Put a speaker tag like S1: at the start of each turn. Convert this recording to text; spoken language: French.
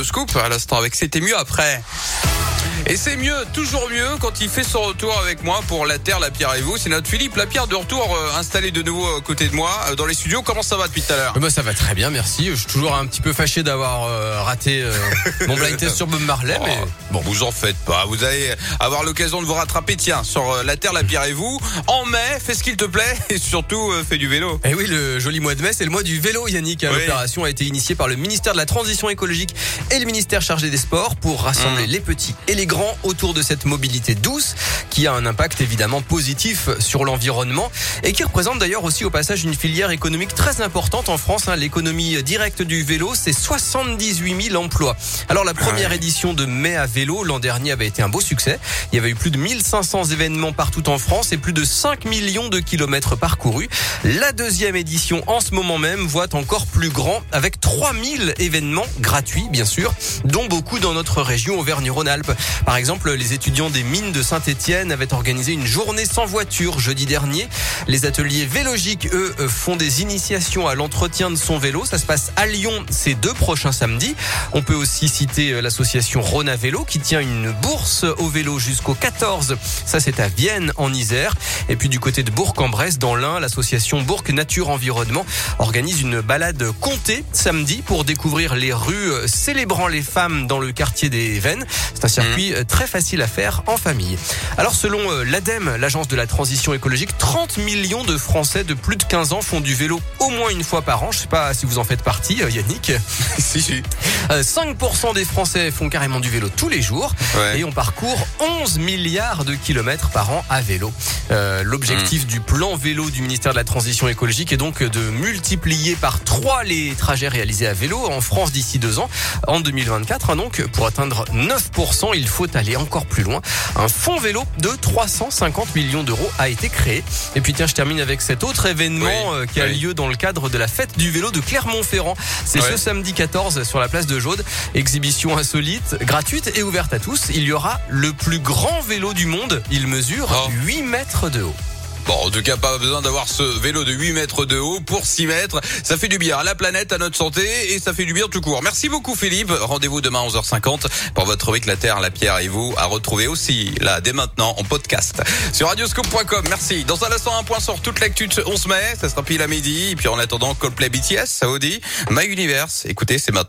S1: Radioscoop. À l'instant avec C'était mieux après. Et c'est mieux, toujours mieux, quand il fait son retour avec moi pour La Terre, la Pierre et vous. C'est notre Philippe Lapierre de retour euh, installé de nouveau à côté de moi euh, dans les studios. Comment ça va depuis tout à l'heure?
S2: Bah ça va très bien, merci. Je suis toujours un petit peu fâché d'avoir euh, raté euh, mon blind test sur Bob Marley, mais
S1: Oh, Bon, vous en faites pas. Vous allez avoir l'occasion de vous rattraper. Tiens, sur euh, La Terre, la Pierre et vous. En mai, fais ce qu'il te plaît et surtout fais du vélo.
S2: Eh oui, le joli mois de mai, c'est le mois du vélo, Yannick.
S1: Oui.
S2: L'opération a été initiée par le ministère de la Transition écologique et le ministère chargé des Sports pour rassembler
S1: Mmh.
S2: les petits et les grands autour de cette mobilité douce qui a un impact évidemment positif sur l'environnement et qui représente d'ailleurs aussi au passage une filière économique très importante en France. hein. L'économie directe du vélo, c'est 78 000 emplois. Alors la première édition de mai à vélo l'an dernier avait été un beau succès. Il y avait eu plus de 1500 événements partout en France et plus de 5 millions de kilomètres parcourus. La deuxième édition en ce moment même voit encore plus grand avec 3000 événements gratuits bien sûr, dont beaucoup dans notre région Auvergne-Rhône-Alpes. Par exemple, les étudiants des mines de Saint-Étienne avaient organisé une journée sans voiture jeudi dernier. Les ateliers Vélogiques, eux, font des initiations à l'entretien de son vélo. Ça se passe à Lyon ces deux prochains samedis. On peut aussi citer euh, l'association à vélo qui tient une bourse au vélo jusqu'au 14. Ça, c'est à Vienne, en Isère. Et puis du côté de Bourg-en-Bresse, dans l'Ain, l'association Bourg Nature Environnement organise une balade comptée samedi pour découvrir les rues euh, célébrant les femmes dans le quartier des Vennes. C'est un circuit euh, très facile à faire en famille. Alors selon euh, l'ADEME, l'agence de la transition écologique, 30 millions de Français de plus de 15 ans font du vélo au moins une fois par an. Je sais pas si vous en faites partie, euh, Yannick.
S1: si, si.
S2: Euh, 5% des Français font carrément du vélo tous les jours
S1: Ouais.
S2: et on parcourt 11 milliards de kilomètres par an à vélo. Euh, L'objectif du plan vélo du ministère de la Transition écologique est donc de multiplier par 3 les trajets réalisés à vélo en France d'ici deux ans. En 2024, hein, donc, pour atteindre 9%, il faut aller encore plus loin. Un fonds vélo de 350 millions d'euros a été créé. Et puis tiens, je termine avec cet autre événement
S1: Oui,
S2: euh, qui a
S1: oui.
S2: lieu dans le cadre de la fête du vélo de Clermont-Ferrand. C'est ce samedi 14 sur la place de Jaude. Exhibition insolite, gratuite et ouverte à tous. Il y aura le plus grand vélo du monde. Il mesure
S1: Oh.
S2: 8 mètres de haut.
S1: Bon, en tout cas, pas besoin d'avoir ce vélo de 8 mètres de haut pour 6 mètres. Ça fait du bien à la planète, à notre santé et ça fait du bien tout court. Merci beaucoup Philippe. Rendez-vous demain à 11h50 pour votre rubrique La Terre, la Pierre et vous à retrouver aussi là dès maintenant en podcast sur radioscope.com. Merci. Dans un instant, un point sur toute l'actu de ce 11 mai. Ça sera pile à midi. Et puis en attendant, Coldplay BTS, dit? My Universe. Écoutez, c'est maintenant.